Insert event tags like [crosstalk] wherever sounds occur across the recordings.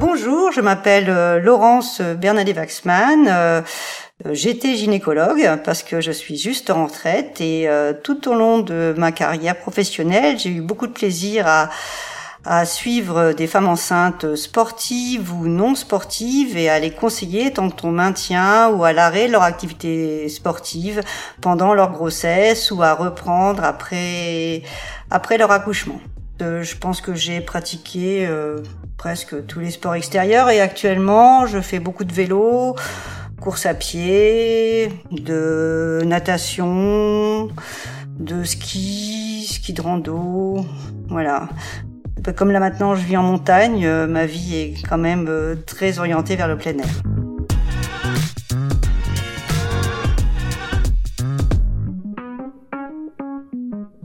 Bonjour, je m'appelle euh, Laurence Bernadette-Waxman. Euh, j'étais gynécologue parce que je suis juste en retraite et euh, tout au long de ma carrière professionnelle, j'ai eu beaucoup de plaisir à, à suivre des femmes enceintes sportives ou non sportives et à les conseiller tant qu'on maintient ou à l'arrêt de leur activité sportive pendant leur grossesse ou à reprendre après, après leur accouchement. Je pense que j'ai pratiqué presque tous les sports extérieurs et actuellement je fais beaucoup de vélo, course à pied, de natation, de ski, ski de rando, voilà. Comme là maintenant je vis en montagne, euh, ma vie est quand même euh, très orientée vers le plein air.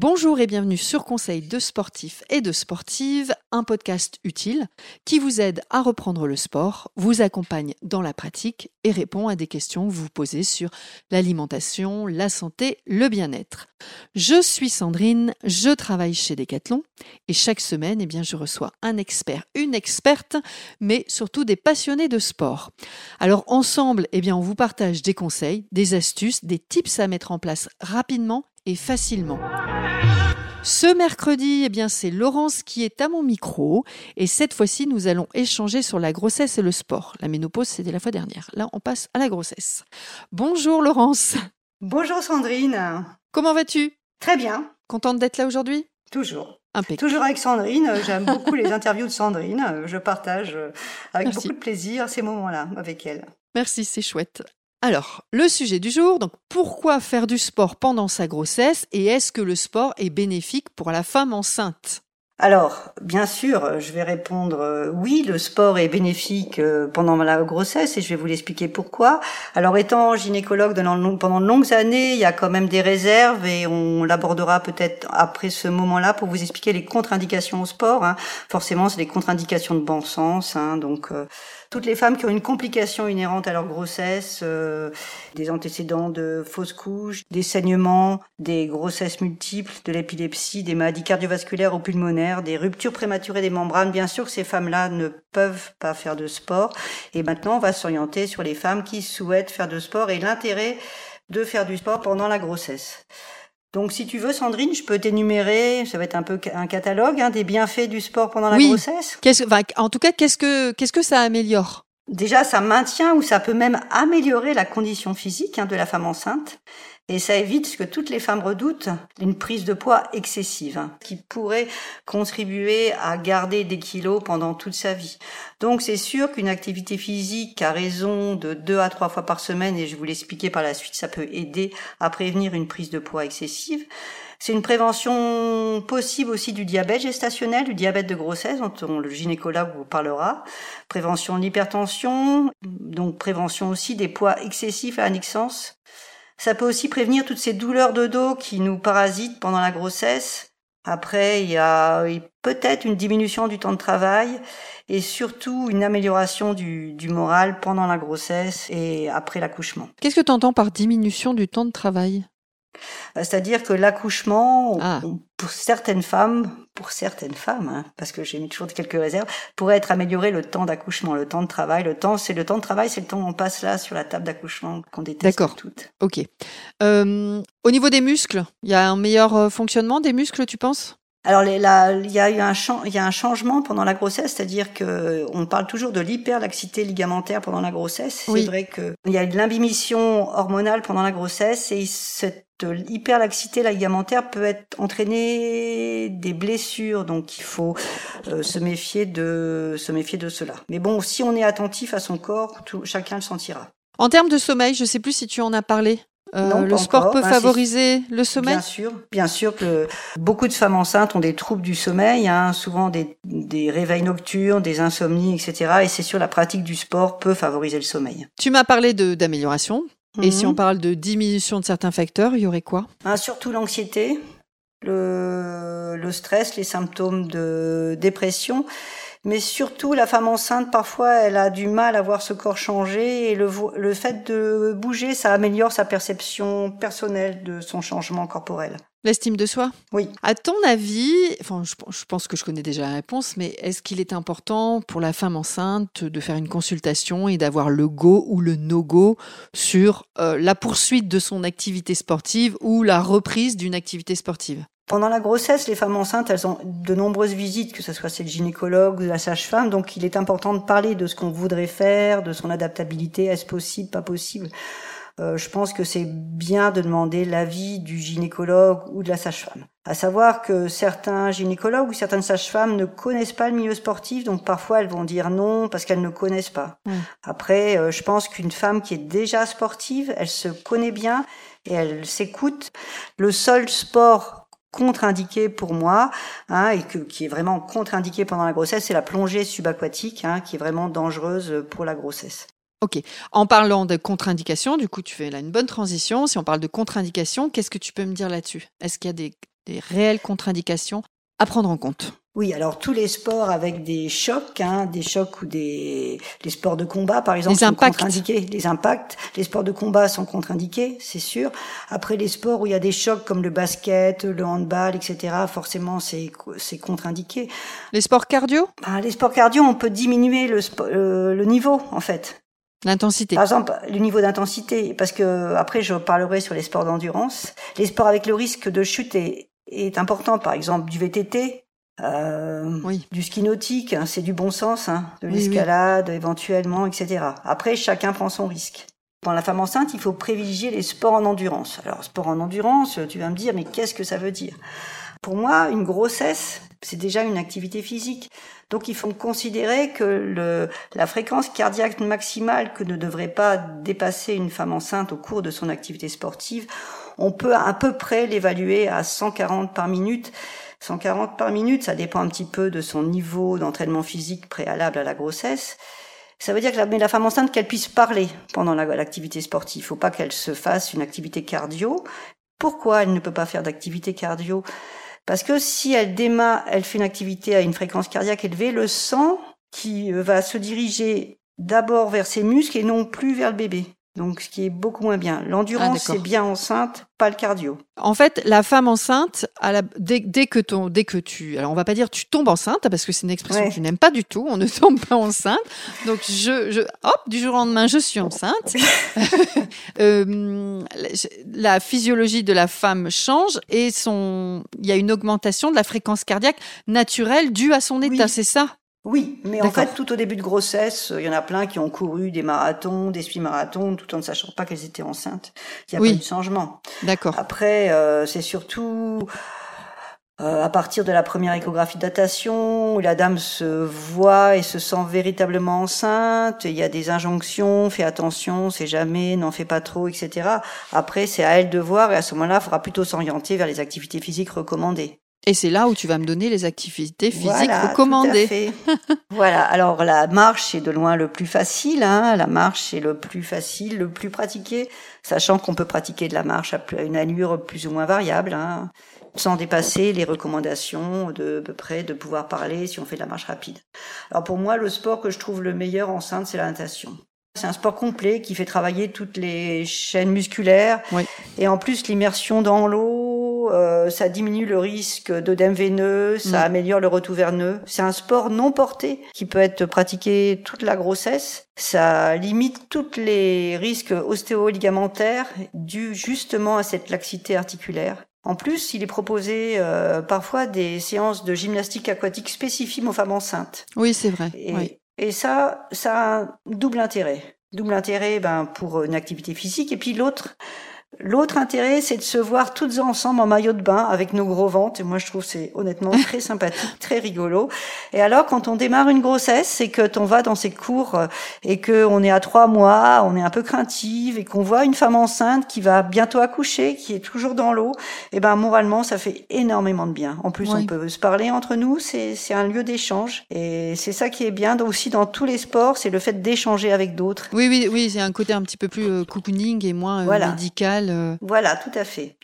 Bonjour et bienvenue sur Conseil de sportifs et de sportives, un podcast utile qui vous aide à reprendre le sport, vous accompagne dans la pratique et répond à des questions que vous posez sur l'alimentation, la santé, le bien-être. Je suis Sandrine, je travaille chez Decathlon et chaque semaine, eh bien, je reçois un expert, une experte, mais surtout des passionnés de sport. Alors ensemble, eh on vous partage des conseils, des astuces, des tips à mettre en place rapidement et facilement. Ce mercredi, eh bien, c'est Laurence qui est à mon micro. Et cette fois-ci, nous allons échanger sur la grossesse et le sport. La ménopause, c'était la fois dernière. Là, on passe à la grossesse. Bonjour Laurence. Bonjour Sandrine. Comment vas-tu? Très bien. Contente d'être là aujourd'hui? Toujours. Impeccable. Toujours avec Sandrine. J'aime beaucoup les interviews de Sandrine. Je partage avec beaucoup de plaisir ces moments-là avec elle. Merci, c'est chouette. Alors, le sujet du jour, donc pourquoi faire du sport pendant sa grossesse et est-ce que le sport est bénéfique pour la femme enceinte? Alors, bien sûr, je vais répondre euh, oui, le sport est bénéfique euh, pendant la grossesse et je vais vous l'expliquer pourquoi. Alors, étant gynécologue pendant de longues années, il y a quand même des réserves et on l'abordera peut-être après ce moment-là pour vous expliquer les contre-indications au sport. Hein. Forcément, c'est des contre-indications de bon sens, hein, euh, toutes les femmes qui ont une complication inhérente à leur grossesse, euh, des antécédents de fausses couches, des saignements, des grossesses multiples, de l'épilepsie, des maladies cardiovasculaires ou pulmonaires, des ruptures prématurées des membranes. Bien sûr que ces femmes-là ne peuvent pas faire de sport. Et maintenant, on va s'orienter sur les femmes qui souhaitent faire de sport et l'intérêt de faire du sport pendant la grossesse. Donc, si tu veux, Sandrine, je peux t'énumérer, ça va être un peu un catalogue hein, des bienfaits du sport pendant la grossesse. en tout cas, qu'est-ce que qu'est-ce que ça améliore? Déjà, ça maintient ou ça peut même améliorer la condition physique hein, de la femme enceinte. Et ça évite ce que toutes les femmes redoutent, une prise de poids excessive, hein, qui pourrait contribuer à garder des kilos pendant toute sa vie. Donc c'est sûr qu'une activité physique à raison de deux à trois fois par semaine, et je vous l'expliquer par la suite, ça peut aider à prévenir une prise de poids excessive. C'est une prévention possible aussi du diabète gestationnel, du diabète de grossesse, dont le gynécologue vous parlera. Prévention de l'hypertension, donc prévention aussi des poids excessifs à la naissance. Ça peut aussi prévenir toutes ces douleurs de dos qui nous parasitent pendant la grossesse. Après, il y a peut-être une diminution du temps de travail et surtout une amélioration du, moral pendant la grossesse et après l'accouchement. Qu'est-ce que tu entends par diminution du temps de travail? C'est-à-dire que l'accouchement, ah. pour certaines femmes, pour certaines femmes, hein, parce que j'ai mis toujours quelques réserves, pourrait être amélioré le temps d'accouchement, le temps de travail. Le temps, c'est le temps de travail, c'est le temps où on passe là sur la table d'accouchement qu'on déteste D'accord. toutes. Ok. Euh, au niveau des muscles, il y a un meilleur euh, fonctionnement des muscles, tu penses? Alors il y a eu un il y a un changement pendant la grossesse, c'est-à-dire que on parle toujours de l'hyperlaxité ligamentaire pendant la grossesse. C'est vrai que il y a une l'imbimission hormonale pendant la grossesse et cette hyperlaxité ligamentaire peut être entraîner des blessures, donc il faut euh, se méfier de se méfier de cela. Mais bon, si on est attentif à son corps, tout, chacun le sentira. En termes de sommeil, je sais plus si tu en as parlé. Euh, le sport peut favoriser le sommeil? Bien sûr, bien sûr que beaucoup de femmes enceintes ont des troubles du sommeil, hein, souvent des, des réveils nocturnes, des insomnies, etc. Et c'est sûr, la pratique du sport peut favoriser le sommeil. Tu m'as parlé d'amélioration. Et si on mhm. parle de diminution de certains facteurs, il y aurait quoi? Ah, Surtout l'anxiété, le, le stress, les symptômes de dépression mais surtout la femme enceinte, parfois, elle a du mal à voir ce corps changer et le, le fait de bouger, ça améliore sa perception personnelle de son changement corporel. L'estime de soi? Oui. À ton avis, enfin, je, pense que je connais déjà la réponse, mais est-ce qu'il est important pour la femme enceinte de faire une consultation et d'avoir le go ou le no-go sur euh, la poursuite de son activité sportive ou la reprise d'une activité sportive? Pendant la grossesse, les femmes enceintes, elles ont de nombreuses visites, que ce soit chez le gynécologue ou la sage-femme. Donc, il est important de parler de ce qu'on voudrait faire, de son adaptabilité. Est-ce possible, pas possible? Euh, je pense que c'est bien de demander l'avis du gynécologue ou de la sage-femme. À savoir que certains gynécologues ou certaines sages-femmes ne connaissent pas le milieu sportif, donc parfois elles vont dire non parce qu'elles ne connaissent pas. Après, euh, je pense qu'une femme qui est déjà sportive, elle se connaît bien et elle s'écoute. Le seul sport contre-indiqué pour moi, hein, et qui est vraiment contre-indiqué pendant la grossesse, c'est la plongée subaquatique, hein, qui est vraiment dangereuse pour la grossesse. Ok. En parlant de contre-indications, du coup, tu fais là une bonne transition. Si on parle de contre-indications, qu'est-ce que tu peux me dire là-dessus? Est-ce qu'il y a des réelles contre-indications à prendre en compte? Oui, alors tous les sports avec des chocs, hein, des chocs ou des les sports de combat, par exemple, les sont contre-indiqués. Les impacts, les sports de combat sont contre-indiqués, c'est sûr. Après, les sports où il y a des chocs comme le basket, le handball, etc., forcément, c'est c'est contre-indiqué. Les sports cardio? Ben, Les sports cardio, on peut diminuer le, euh, le niveau, en fait. L'intensité. Par exemple, le niveau d'intensité, parce que après je parlerai sur les sports d'endurance. Les sports avec le risque de chute est, est important, par exemple du VTT, euh, oui. du ski nautique, hein, c'est du bon sens, hein, de l'escalade éventuellement, etc. Après, chacun prend son risque. Pour la femme enceinte, il faut privilégier les sports en endurance. Alors, sport en endurance, tu vas me dire, mais qu'est-ce que ça veut dire? Pour moi, une grossesse, c'est déjà une activité physique. Donc il faut considérer que le, la fréquence cardiaque maximale que ne devrait pas dépasser une femme enceinte au cours de son activité sportive, on peut à peu près l'évaluer à 140 par minute. 140 par minute, ça dépend un petit peu de son niveau d'entraînement physique préalable à la grossesse. Ça veut dire que la, la femme enceinte qu'elle puisse parler pendant l'activité sportive. Il faut pas qu'elle se fasse une activité cardio. Pourquoi elle ne peut pas faire d'activité cardio? Parce que si elle démarre, elle fait une activité à une fréquence cardiaque élevée, le sang qui euh, va se diriger d'abord vers ses muscles et non plus vers le bébé. Donc, ce qui est beaucoup moins bien. L'endurance, ah, c'est bien enceinte, pas le cardio. En fait, la femme enceinte, à la, dès, que ton, dès que tu, alors on va pas dire tu tombes enceinte parce que c'est une expression que tu n'aimes pas du tout. On ne [laughs] tombe pas enceinte. Donc je, je, hop, du jour au lendemain, je suis enceinte. [laughs] euh, la physiologie de la femme change et son, il y a une augmentation de la fréquence cardiaque naturelle due à son état. C'est ça? Oui, mais en fait, tout au début de grossesse, il y en a plein qui ont couru des marathons, des semi-marathons, tout en ne sachant pas qu'elles étaient enceintes. Il n'y a pas eu de changement. D'accord. Après, euh, c'est surtout euh, à partir de la première échographie de datation, où la dame se voit et se sent véritablement enceinte. Il y a des injonctions, fais attention, c'est jamais, n'en fais pas trop, etc. Après, c'est à elle de voir et à ce moment-là, il faudra plutôt s'orienter vers les activités physiques recommandées. Et c'est là où tu vas me donner les activités physiques recommandées. [laughs] voilà. Alors la marche est de loin le plus facile. Hein. La marche est le plus facile, le plus pratiqué, sachant qu'on peut pratiquer de la marche à une allure plus ou moins variable, hein, sans dépasser les recommandations de à peu près de pouvoir parler si on fait de la marche rapide. Alors pour moi, le sport que je trouve le meilleur enceinte, c'est la natation. C'est un sport complet qui fait travailler toutes les chaînes musculaires. Oui. Et en plus, l'immersion dans l'eau, euh, ça diminue le risque d'œdème veineux, ça mm. améliore le retour verneux. C'est un sport non porté qui peut être pratiqué toute la grossesse. Ça limite tous les risques ostéo-ligamentaires dus justement à cette laxité articulaire. En plus, il est proposé euh, parfois des séances de gymnastique aquatique spécifiques aux femmes enceintes. Oui, c'est vrai. oui. Et ça, ça a un double intérêt. Double intérêt ben, pour une activité physique et puis l'autre, L'autre intérêt, c'est de se voir toutes ensemble en maillot de bain avec nos gros ventres. Et moi, je trouve c'est honnêtement très [laughs] sympathique, très rigolo. Et alors, quand on démarre une grossesse, c'est que on va dans ces cours euh, et que on est à trois mois, on est un peu craintive et qu'on voit une femme enceinte qui va bientôt accoucher, qui est toujours dans l'eau. Et ben, moralement, ça fait énormément de bien. En plus, on peut se parler entre nous. C'est, c'est un lieu d'échange. Et c'est ça qui est bien aussi dans tous les sports, c'est le fait d'échanger avec d'autres. Oui, oui, oui. C'est un côté un petit peu plus euh, cocooning et moins euh, médical euh, voilà, tout à fait.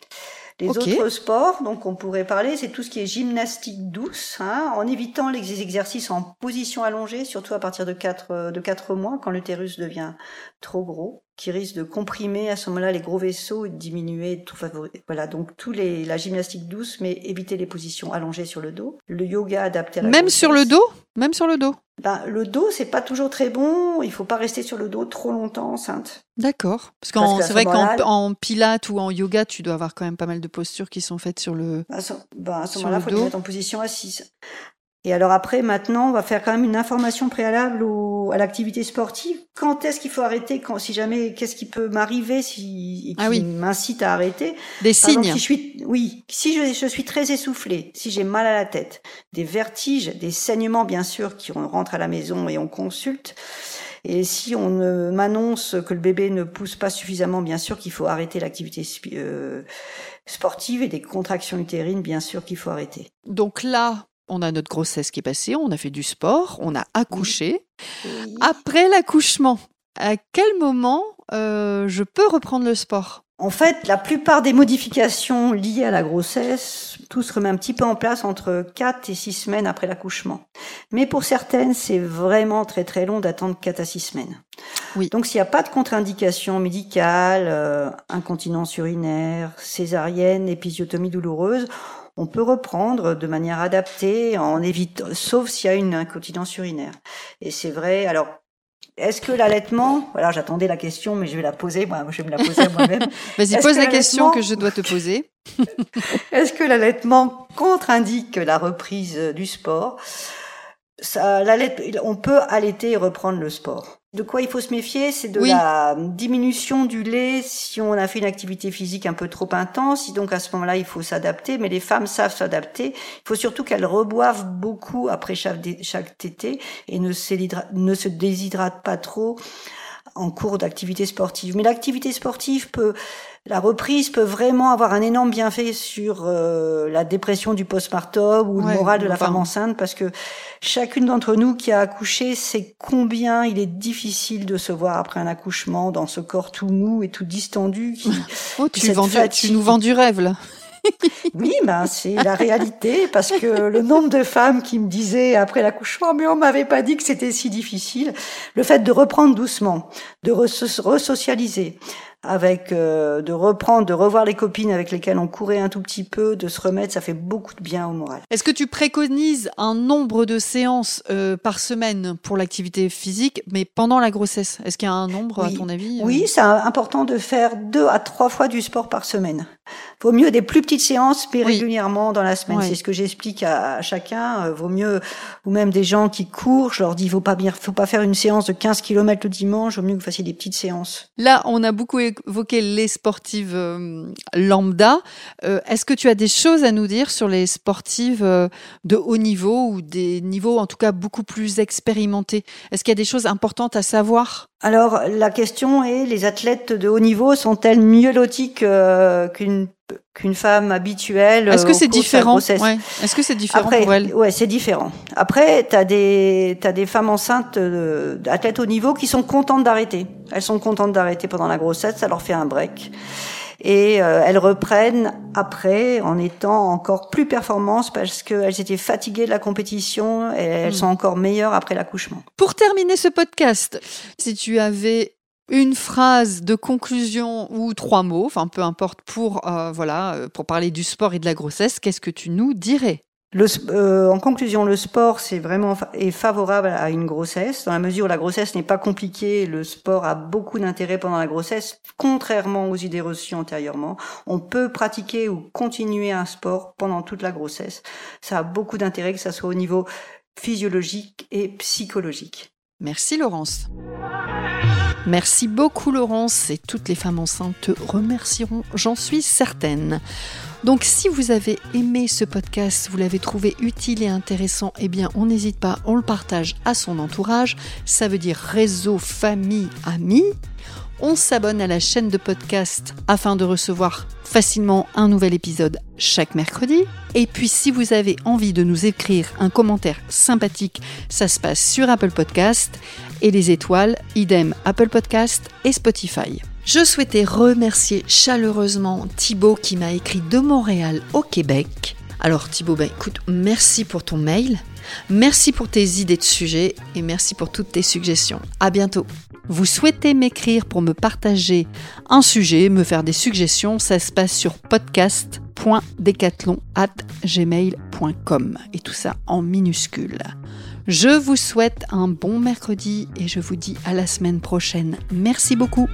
Les autres sports, donc on pourrait parler, c'est tout ce qui est gymnastique douce, hein, en évitant les exercices en position allongée, surtout à partir de 4, de 4 mois, quand l'utérus devient trop gros qui risque de comprimer à ce moment-là les gros vaisseaux et de diminuer tout Voilà, donc tous les la gymnastique douce, mais éviter les positions allongées sur le dos. Le yoga adapté à la Même sur le dos? Même sur le dos? Ben, le dos, c'est pas toujours très bon. Il faut pas rester sur le dos trop longtemps enceinte. D'accord. Parce, que c'est vrai qu'en pilates ou en yoga, tu dois avoir quand même pas mal de postures qui sont faites sur le. Ben, à ce, moment-là, il faut les mettre en position assise. Et alors après, maintenant, on va faire quand même une information préalable à l'activité sportive. Quand est-ce qu'il faut arrêter quand, Si jamais, qu'est-ce qui peut m'arriver si, ah qui m'incite à arrêter? Des signes. si je suis, oui, si je, je suis très essoufflée, si j'ai mal à la tête, des vertiges, des saignements bien sûr, qui on rentre à la maison et on consulte. Et si on m'annonce que le bébé ne pousse pas suffisamment, bien sûr qu'il faut arrêter l'activité euh, sportive et des contractions utérines, bien sûr qu'il faut arrêter. Donc là, on a notre grossesse qui est passée, on a fait du sport, on a accouché. Après l'accouchement, à quel moment euh, je peux reprendre le sport? En fait, la plupart des modifications liées à la grossesse, tout se remet un petit peu en place entre 4 et 6 semaines après l'accouchement. Mais pour certaines, c'est vraiment très très long d'attendre 4 à 6 semaines. Oui. Donc s'il n'y a pas de contre-indication médicale, euh, incontinence urinaire, césarienne, épisiotomie douloureuse, on peut reprendre de manière adaptée, en évitant, sauf s'il y a une incontinence urinaire. Et c'est vrai. Alors, est-ce que l'allaitement, voilà, j'attendais la question, mais je vais la poser, moi, je vais me la poser moi-même. [laughs] Vas-y, pose la question que je dois te poser. [laughs] Est-ce que l'allaitement contre-indique la reprise du sport? Ça, On peut allaiter et reprendre le sport. De quoi il faut se méfier, c'est de la diminution du lait si on a fait une activité physique un peu trop intense. Donc à ce moment-là, il faut s'adapter. Mais les femmes savent s'adapter. Il faut surtout qu'elles reboivent beaucoup après chaque, chaque tété et ne, ne se déshydratent pas trop en cours d'activité sportive. Mais l'activité sportive peut la reprise peut vraiment avoir un énorme bienfait sur euh, la dépression du postpartum ou le moral de la femme enceinte parce que chacune d'entre nous qui a accouché sait combien il est difficile de se voir après un accouchement dans ce corps tout mou et tout distendu. Qui, oh, [laughs] tu, tu nous vends du rêve là. Oui, ben c'est la réalité parce que le nombre de femmes qui me disaient après l'accouchement, mais on m'avait pas dit que c'était si difficile. Le fait de reprendre doucement, de resocialiser, avec euh, de reprendre, de revoir les copines avec lesquelles on courait un tout petit peu, de se remettre, ça fait beaucoup de bien au moral. Est-ce que tu préconises un nombre de séances euh, par semaine pour l'activité physique, mais pendant la grossesse? Est-ce qu'il y a un nombre à ton avis Oui, c'est important de faire deux à trois fois du sport par semaine. Vaut mieux des plus petites séances, mais régulièrement dans la semaine. C'est ce que j'explique à, chacun. Euh, vaut mieux, ou même des gens qui courent, je leur dis, faut pas faut pas faire une séance de 15 km le dimanche, vaut mieux que vous fassiez des petites séances. Là, on a beaucoup évoqué les sportives euh, lambda. Euh, est-ce que tu as des choses à nous dire sur les sportives de haut niveau ou des niveaux en tout cas beaucoup plus expérimentés? Est-ce qu'il y a des choses importantes à savoir? Alors la question est, les athlètes de haut niveau sont-elles mieux lotis qu'une qu'une femme habituelle Est-ce que c'est différent Est-ce que c'est différent Après, pour elles Ouais, c'est différent. Après, tu as des t'as des femmes enceintes euh, athlètes haut niveau qui sont contentes d'arrêter. Elles sont contentes d'arrêter pendant la grossesse, ça leur fait un break et euh, elles reprennent après en étant encore plus performantes parce qu'elles étaient fatiguées de la compétition et elles hmm. sont encore meilleures après l'accouchement. Pour terminer ce podcast, si tu avais une phrase de conclusion ou trois mots, enfin peu importe pour euh, voilà euh, pour parler du sport et de la grossesse, qu'est-ce que tu nous dirais? Euh, en conclusion, le sport c'est vraiment est favorable à une grossesse dans la mesure où la grossesse n'est pas compliquée. Le sport a beaucoup d'intérêt pendant la grossesse, contrairement aux idées reçues antérieurement. On peut pratiquer ou continuer un sport pendant toute la grossesse. Ça a beaucoup d'intérêt que ça soit au niveau physiologique et psychologique. Merci Laurence. Merci beaucoup Laurence et toutes les femmes enceintes te remercieront, j'en suis certaine. Donc si vous avez aimé ce podcast, vous l'avez trouvé utile et intéressant, eh bien on n'hésite pas, on le partage à son entourage, ça veut dire réseau, famille, amis. On s'abonne à la chaîne de podcast afin de recevoir facilement un nouvel épisode chaque mercredi. Et puis si vous avez envie de nous écrire un commentaire sympathique, ça se passe sur Apple Podcast et les étoiles, idem Apple Podcast et Spotify. Je souhaitais remercier chaleureusement Thibaut qui m'a écrit de Montréal au Québec. Alors Thibaut, ben écoute, merci pour ton mail, merci pour tes idées de sujets et merci pour toutes tes suggestions. À bientôt. Vous souhaitez m'écrire pour me partager un sujet, me faire des suggestions, ça se passe sur podcast.decathlon@gmail.com et tout ça en minuscule. Je vous souhaite un bon mercredi et je vous dis à la semaine prochaine. Merci beaucoup.